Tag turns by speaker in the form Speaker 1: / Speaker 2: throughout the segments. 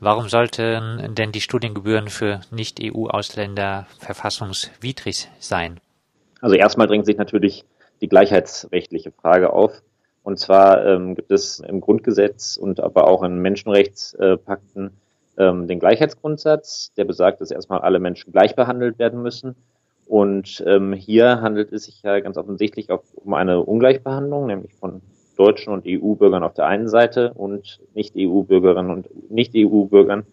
Speaker 1: Warum sollten denn die Studiengebühren für Nicht-EU-Ausländer verfassungswidrig sein?
Speaker 2: Also erstmal drängt sich natürlich die gleichheitsrechtliche Frage auf. Und zwar ähm, gibt es im Grundgesetz und aber auch in Menschenrechtspakten ähm, den Gleichheitsgrundsatz, der besagt, dass erstmal alle Menschen gleich behandelt werden müssen. Und ähm, hier handelt es sich ja ganz offensichtlich auch um eine Ungleichbehandlung, nämlich von deutschen und EU-Bürgern auf der einen Seite und Nicht-EU-Bürgerinnen und Nicht-EU-Bürgern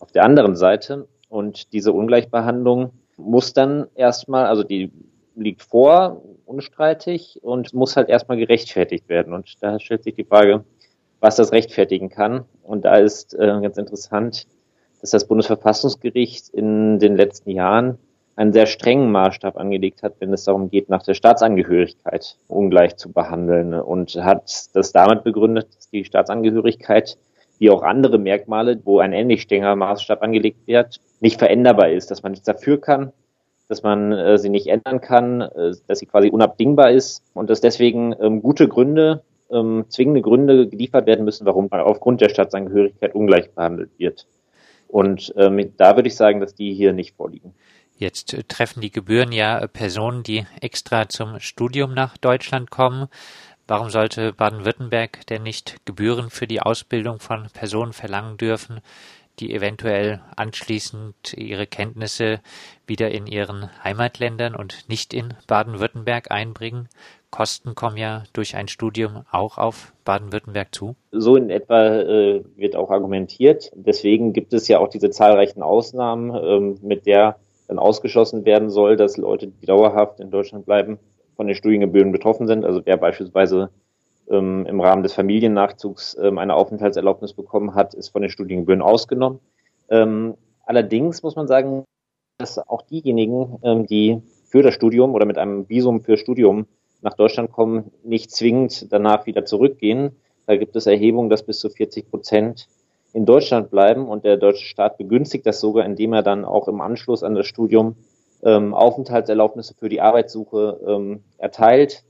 Speaker 2: auf der anderen Seite. Und diese Ungleichbehandlung muss dann erstmal, also die liegt vor, unstreitig und muss halt erstmal gerechtfertigt werden. Und da stellt sich die Frage, was das rechtfertigen kann. Und da ist äh, ganz interessant, dass das Bundesverfassungsgericht in den letzten Jahren einen sehr strengen Maßstab angelegt hat, wenn es darum geht, nach der Staatsangehörigkeit ungleich zu behandeln und hat das damit begründet, dass die Staatsangehörigkeit wie auch andere Merkmale, wo ein ähnlich strenger Maßstab angelegt wird, nicht veränderbar ist, dass man nichts dafür kann, dass man äh, sie nicht ändern kann, äh, dass sie quasi unabdingbar ist und dass deswegen ähm, gute Gründe, ähm, zwingende Gründe geliefert werden müssen, warum man aufgrund der Staatsangehörigkeit ungleich behandelt wird. Und ähm, da würde ich sagen, dass die hier nicht vorliegen.
Speaker 1: Jetzt äh, treffen die Gebühren ja äh, Personen, die extra zum Studium nach Deutschland kommen. Warum sollte Baden-Württemberg denn nicht Gebühren für die Ausbildung von Personen verlangen dürfen, die eventuell anschließend ihre Kenntnisse wieder in ihren Heimatländern und nicht in Baden-Württemberg einbringen? Kosten kommen ja durch ein Studium auch auf Baden-Württemberg zu.
Speaker 2: So in etwa äh, wird auch argumentiert. Deswegen gibt es ja auch diese zahlreichen Ausnahmen, ähm, mit der dann ausgeschlossen werden soll, dass Leute, die dauerhaft in Deutschland bleiben, von den Studiengebühren betroffen sind. Also wer beispielsweise ähm, im Rahmen des Familiennachzugs ähm, eine Aufenthaltserlaubnis bekommen hat, ist von den Studiengebühren ausgenommen. Ähm, allerdings muss man sagen, dass auch diejenigen, ähm, die für das Studium oder mit einem Visum für Studium nach Deutschland kommen, nicht zwingend danach wieder zurückgehen. Da gibt es Erhebungen, dass bis zu 40 Prozent in Deutschland bleiben und der deutsche Staat begünstigt das sogar, indem er dann auch im Anschluss an das Studium ähm, Aufenthaltserlaubnisse für die Arbeitssuche ähm, erteilt.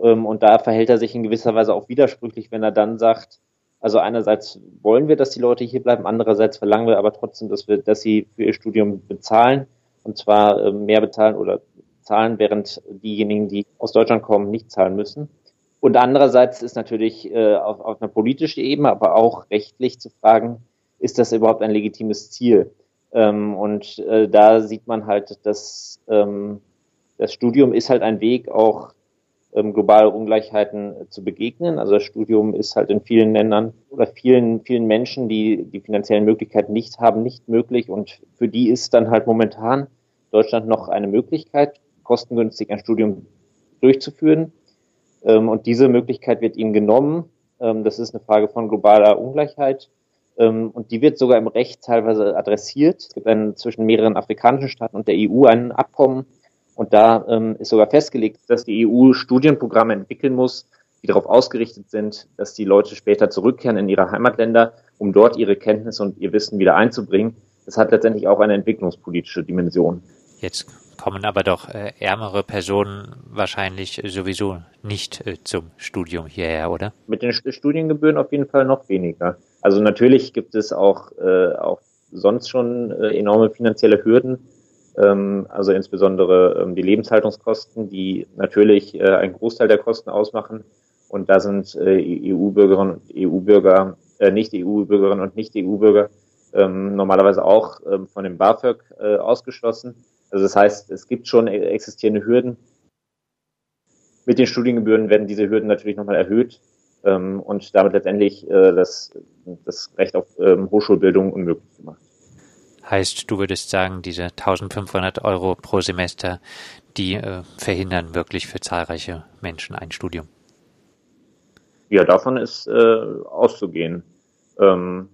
Speaker 2: Ähm, und da verhält er sich in gewisser Weise auch widersprüchlich, wenn er dann sagt, also einerseits wollen wir, dass die Leute hier bleiben, andererseits verlangen wir aber trotzdem, dass wir, dass sie für ihr Studium bezahlen und zwar äh, mehr bezahlen oder zahlen, während diejenigen, die aus Deutschland kommen, nicht zahlen müssen. Und andererseits ist natürlich äh, auf, auf einer politischen Ebene, aber auch rechtlich zu fragen, ist das überhaupt ein legitimes Ziel? Ähm, und äh, da sieht man halt, dass ähm, das Studium ist halt ein Weg, auch ähm, globale Ungleichheiten zu begegnen. Also das Studium ist halt in vielen Ländern oder vielen, vielen Menschen, die die finanziellen Möglichkeiten nicht haben, nicht möglich. Und für die ist dann halt momentan Deutschland noch eine Möglichkeit, kostengünstig ein Studium durchzuführen. Ähm, und diese Möglichkeit wird ihnen genommen. Ähm, das ist eine Frage von globaler Ungleichheit. Ähm, und die wird sogar im Recht teilweise adressiert. Es gibt einen, zwischen mehreren afrikanischen Staaten und der EU ein Abkommen. Und da ist sogar festgelegt, dass die EU Studienprogramme entwickeln muss, die darauf ausgerichtet sind, dass die Leute später zurückkehren in ihre Heimatländer, um dort ihre Kenntnisse und ihr Wissen wieder einzubringen. Das hat letztendlich auch eine entwicklungspolitische Dimension.
Speaker 1: Jetzt kommen aber doch äh, ärmere Personen wahrscheinlich sowieso nicht äh, zum Studium hierher, oder?
Speaker 2: Mit den Studiengebühren auf jeden Fall noch weniger. Also natürlich gibt es auch, äh, auch sonst schon äh, enorme finanzielle Hürden. Ähm, also insbesondere ähm, die Lebenshaltungskosten, die natürlich äh, einen Großteil der Kosten ausmachen. Und da sind äh, EU-Bürgerinnen und EU-Bürger, nicht EU-Bürgerinnen und nicht EU-Bürger ähm, normalerweise auch ähm, von dem BAföG ausgeschlossen. Also das heißt, es gibt schon existierende Hürden. Mit den Studiengebühren werden diese Hürden natürlich nochmal erhöht ähm, und damit letztendlich äh, das, das Recht auf ähm, Hochschulbildung unmöglich gemacht.
Speaker 1: Heißt, du würdest sagen, diese 1500 Euro pro Semester, die äh, verhindern wirklich für zahlreiche Menschen ein Studium?
Speaker 2: Ja, davon ist äh, auszugehen. Ähm,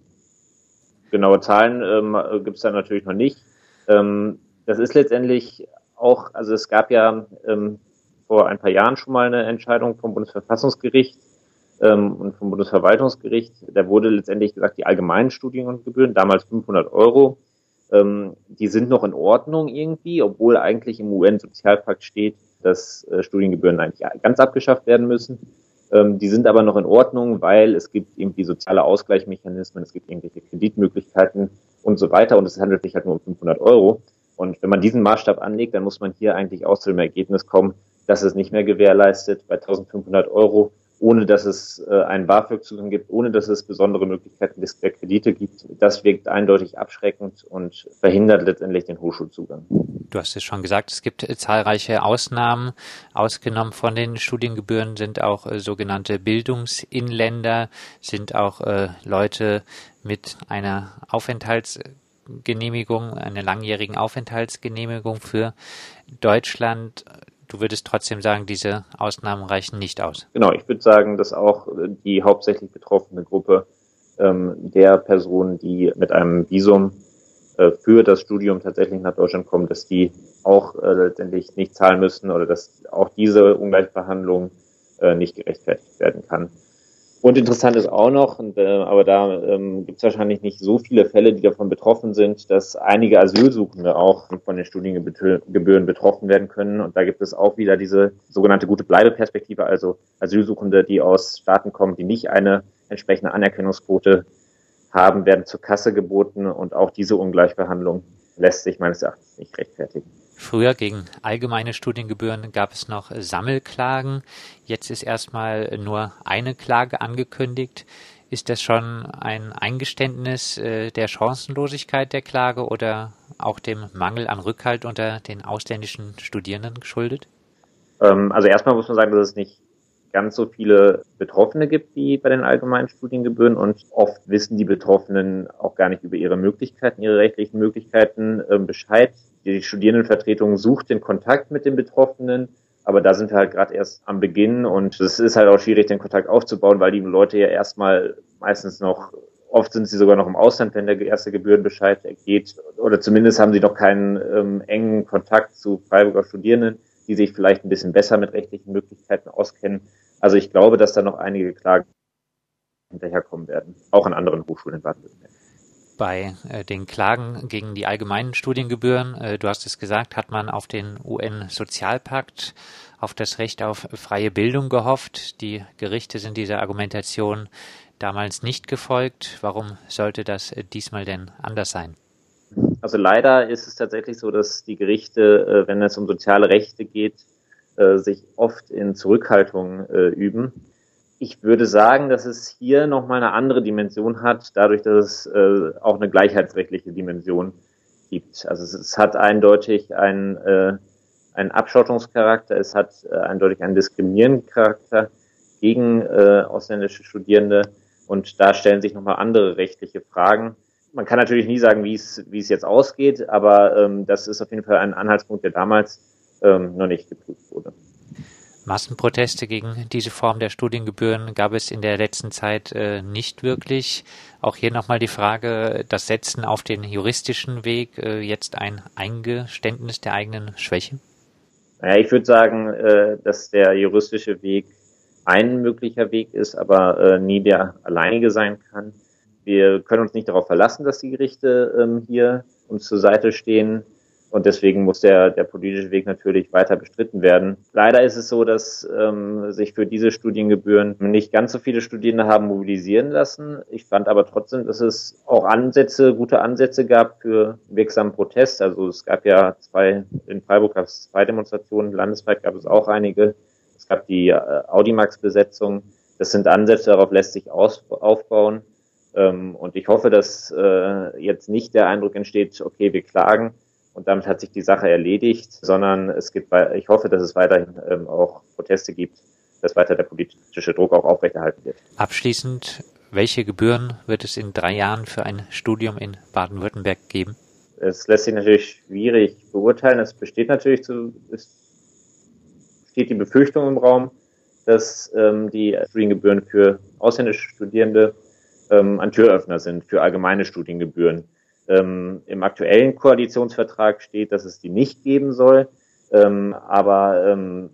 Speaker 2: genaue Zahlen ähm, gibt es da natürlich noch nicht. Ähm, das ist letztendlich auch, also es gab ja ähm, vor ein paar Jahren schon mal eine Entscheidung vom Bundesverfassungsgericht ähm, und vom Bundesverwaltungsgericht. Da wurde letztendlich gesagt, die allgemeinen Studiengebühren, damals 500 Euro, ähm, die sind noch in Ordnung irgendwie, obwohl eigentlich im UN-Sozialpakt steht, dass äh, Studiengebühren eigentlich ganz abgeschafft werden müssen. Ähm, die sind aber noch in Ordnung, weil es gibt irgendwie soziale Ausgleichsmechanismen, es gibt irgendwelche Kreditmöglichkeiten und so weiter und es handelt sich halt nur um 500 Euro. Und wenn man diesen Maßstab anlegt, dann muss man hier eigentlich auch zu dem Ergebnis kommen, dass es nicht mehr gewährleistet bei 1500 Euro ohne dass es äh, einen BAföG-Zugang gibt, ohne dass es besondere Möglichkeiten der Kredite gibt. Das wirkt eindeutig abschreckend und verhindert letztendlich den Hochschulzugang.
Speaker 1: Du hast es schon gesagt, es gibt äh, zahlreiche Ausnahmen. Ausgenommen von den Studiengebühren sind auch äh, sogenannte Bildungsinländer, sind auch Leute mit einer Aufenthaltsgenehmigung, einer langjährigen Aufenthaltsgenehmigung für Deutschland Du würdest trotzdem sagen, diese Ausnahmen reichen nicht aus.
Speaker 2: Genau, ich würde sagen, dass auch die hauptsächlich betroffene Gruppe ähm, der Personen, die mit einem Visum äh, für das Studium tatsächlich nach Deutschland kommen, dass die auch äh, letztendlich nicht zahlen müssen oder dass auch diese Ungleichbehandlung äh, nicht gerechtfertigt werden kann. Und interessant ist auch noch, und, äh, aber da ähm, gibt es wahrscheinlich nicht so viele Fälle, die davon betroffen sind, dass einige Asylsuchende auch von den Studiengebühren betroffen werden können. Und da gibt es auch wieder diese sogenannte gute Bleibeperspektive, also Asylsuchende, die aus Staaten kommen, die nicht eine entsprechende Anerkennungsquote haben, werden zur Kasse geboten und auch diese Ungleichbehandlung lässt sich meines Erachtens nicht rechtfertigen.
Speaker 1: Früher gegen allgemeine Studiengebühren gab es noch Sammelklagen. Jetzt ist erstmal nur eine Klage angekündigt. Ist das schon ein Eingeständnis äh, der Chancenlosigkeit der Klage oder auch dem Mangel an Rückhalt unter den ausländischen Studierenden geschuldet?
Speaker 2: Ähm, also erstmal muss man sagen, dass es nicht ganz so viele Betroffene gibt wie bei den allgemeinen Studiengebühren und oft wissen die Betroffenen auch gar nicht über ihre Möglichkeiten, ihre rechtlichen Möglichkeiten äh, Bescheid. Die Studierendenvertretung sucht den Kontakt mit den Betroffenen, aber da sind wir halt gerade erst am Beginn und es ist halt auch schwierig, den Kontakt aufzubauen, weil die Leute ja erstmal meistens noch Oft sind sie sogar noch im Ausland, wenn der erste Gebührenbescheid geht. Oder zumindest haben sie noch keinen ähm, engen Kontakt zu Freiburger Studierenden, die sich vielleicht ein bisschen besser mit rechtlichen Möglichkeiten auskennen. Also ich glaube, dass da noch einige Klagen hinterherkommen werden, auch an anderen Hochschulen in Baden-Württemberg.
Speaker 1: Bei äh, den Klagen gegen die allgemeinen Studiengebühren, äh, du hast es gesagt, hat man auf den UN-Sozialpakt, auf das Recht auf freie Bildung gehofft. Die Gerichte sind dieser Argumentation damals nicht gefolgt. Warum sollte das äh, diesmal denn anders sein?
Speaker 2: Also leider ist es tatsächlich so, dass die Gerichte, äh, wenn es um soziale Rechte geht, äh, sich oft in Zurückhaltung äh, üben. Ich würde sagen, dass es hier nochmal eine andere Dimension hat, dadurch, dass es äh, auch eine gleichheitsrechtliche Dimension gibt. Also es, es hat eindeutig einen, äh, einen Abschottungscharakter, es hat äh, eindeutig einen diskriminierenden Charakter gegen äh, ausländische Studierende und da stellen sich nochmal andere rechtliche Fragen. Man kann natürlich nie sagen, wie es, wie es jetzt ausgeht, aber ähm, das ist auf jeden Fall ein Anhaltspunkt, der damals ähm, noch nicht geprüft wurde.
Speaker 1: Massenproteste gegen diese Form der Studiengebühren gab es in der letzten Zeit äh, nicht wirklich. Auch hier nochmal die Frage, das Setzen auf den juristischen Weg, äh, jetzt ein Eingeständnis der eigenen Schwäche?
Speaker 2: Naja, ich würde sagen, äh, dass der juristische Weg ein möglicher Weg ist, aber äh, nie der alleinige sein kann. Wir können uns nicht darauf verlassen, dass die Gerichte ähm, hier uns zur Seite stehen. Und deswegen muss der, der politische Weg natürlich weiter bestritten werden. Leider ist es so, dass ähm, sich für diese Studiengebühren nicht ganz so viele Studierende haben mobilisieren lassen. Ich fand aber trotzdem, dass es auch Ansätze, gute Ansätze gab für wirksamen Protest. Also es gab ja zwei, in Freiburg gab es zwei Demonstrationen, landesweit gab es auch einige. Es gab die äh, Audimax-Besetzung. Das sind Ansätze, darauf lässt sich aus, aufbauen. Ähm, und ich hoffe, dass äh, jetzt nicht der Eindruck entsteht, okay, wir klagen, und damit hat sich die Sache erledigt, sondern es gibt, ich hoffe, dass es weiterhin ähm, auch Proteste gibt, dass weiter der politische Druck auch aufrechterhalten wird.
Speaker 1: Abschließend, welche Gebühren wird es in drei Jahren für ein Studium in Baden-Württemberg geben?
Speaker 2: Es lässt sich natürlich schwierig beurteilen. Es besteht natürlich zu, es steht die Befürchtung im Raum, dass ähm, die Studiengebühren für ausländische Studierende ähm, ein Türöffner sind für allgemeine Studiengebühren. Ähm, Im aktuellen Koalitionsvertrag steht, dass es die nicht geben soll. Ähm, aber ähm,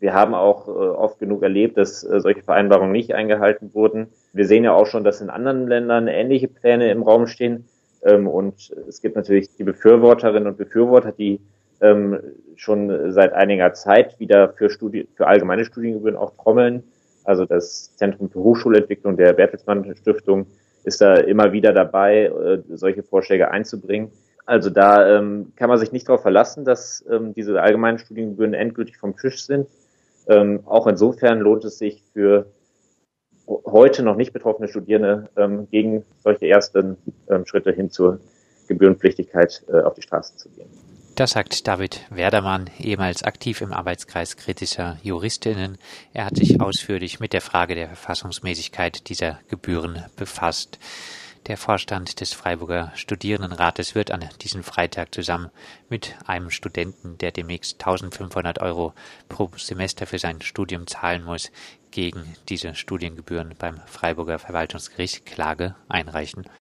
Speaker 2: wir haben auch äh, oft genug erlebt, dass äh, solche Vereinbarungen nicht eingehalten wurden. Wir sehen ja auch schon, dass in anderen Ländern ähnliche Pläne im Raum stehen. Ähm, und es gibt natürlich die Befürworterinnen und Befürworter, die ähm, schon seit einiger Zeit wieder für, Studi für allgemeine Studiengebühren auch trommeln. Also das Zentrum für Hochschulentwicklung der Bertelsmann Stiftung ist da immer wieder dabei, äh, solche Vorschläge einzubringen. Also da ähm, kann man sich nicht darauf verlassen, dass ähm, diese allgemeinen Studiengebühren endgültig vom Tisch sind. Ähm, auch insofern lohnt es sich für heute noch nicht betroffene Studierende ähm, gegen solche ersten ähm, Schritte hin zur Gebührenpflichtigkeit äh, auf die Straße zu gehen.
Speaker 1: Das sagt David Werdermann, ehemals aktiv im Arbeitskreis kritischer Juristinnen. Er hat sich ausführlich mit der Frage der Verfassungsmäßigkeit dieser Gebühren befasst. Der Vorstand des Freiburger Studierendenrates wird an diesem Freitag zusammen mit einem Studenten, der demnächst 1500 Euro pro Semester für sein Studium zahlen muss, gegen diese Studiengebühren beim Freiburger Verwaltungsgericht Klage einreichen.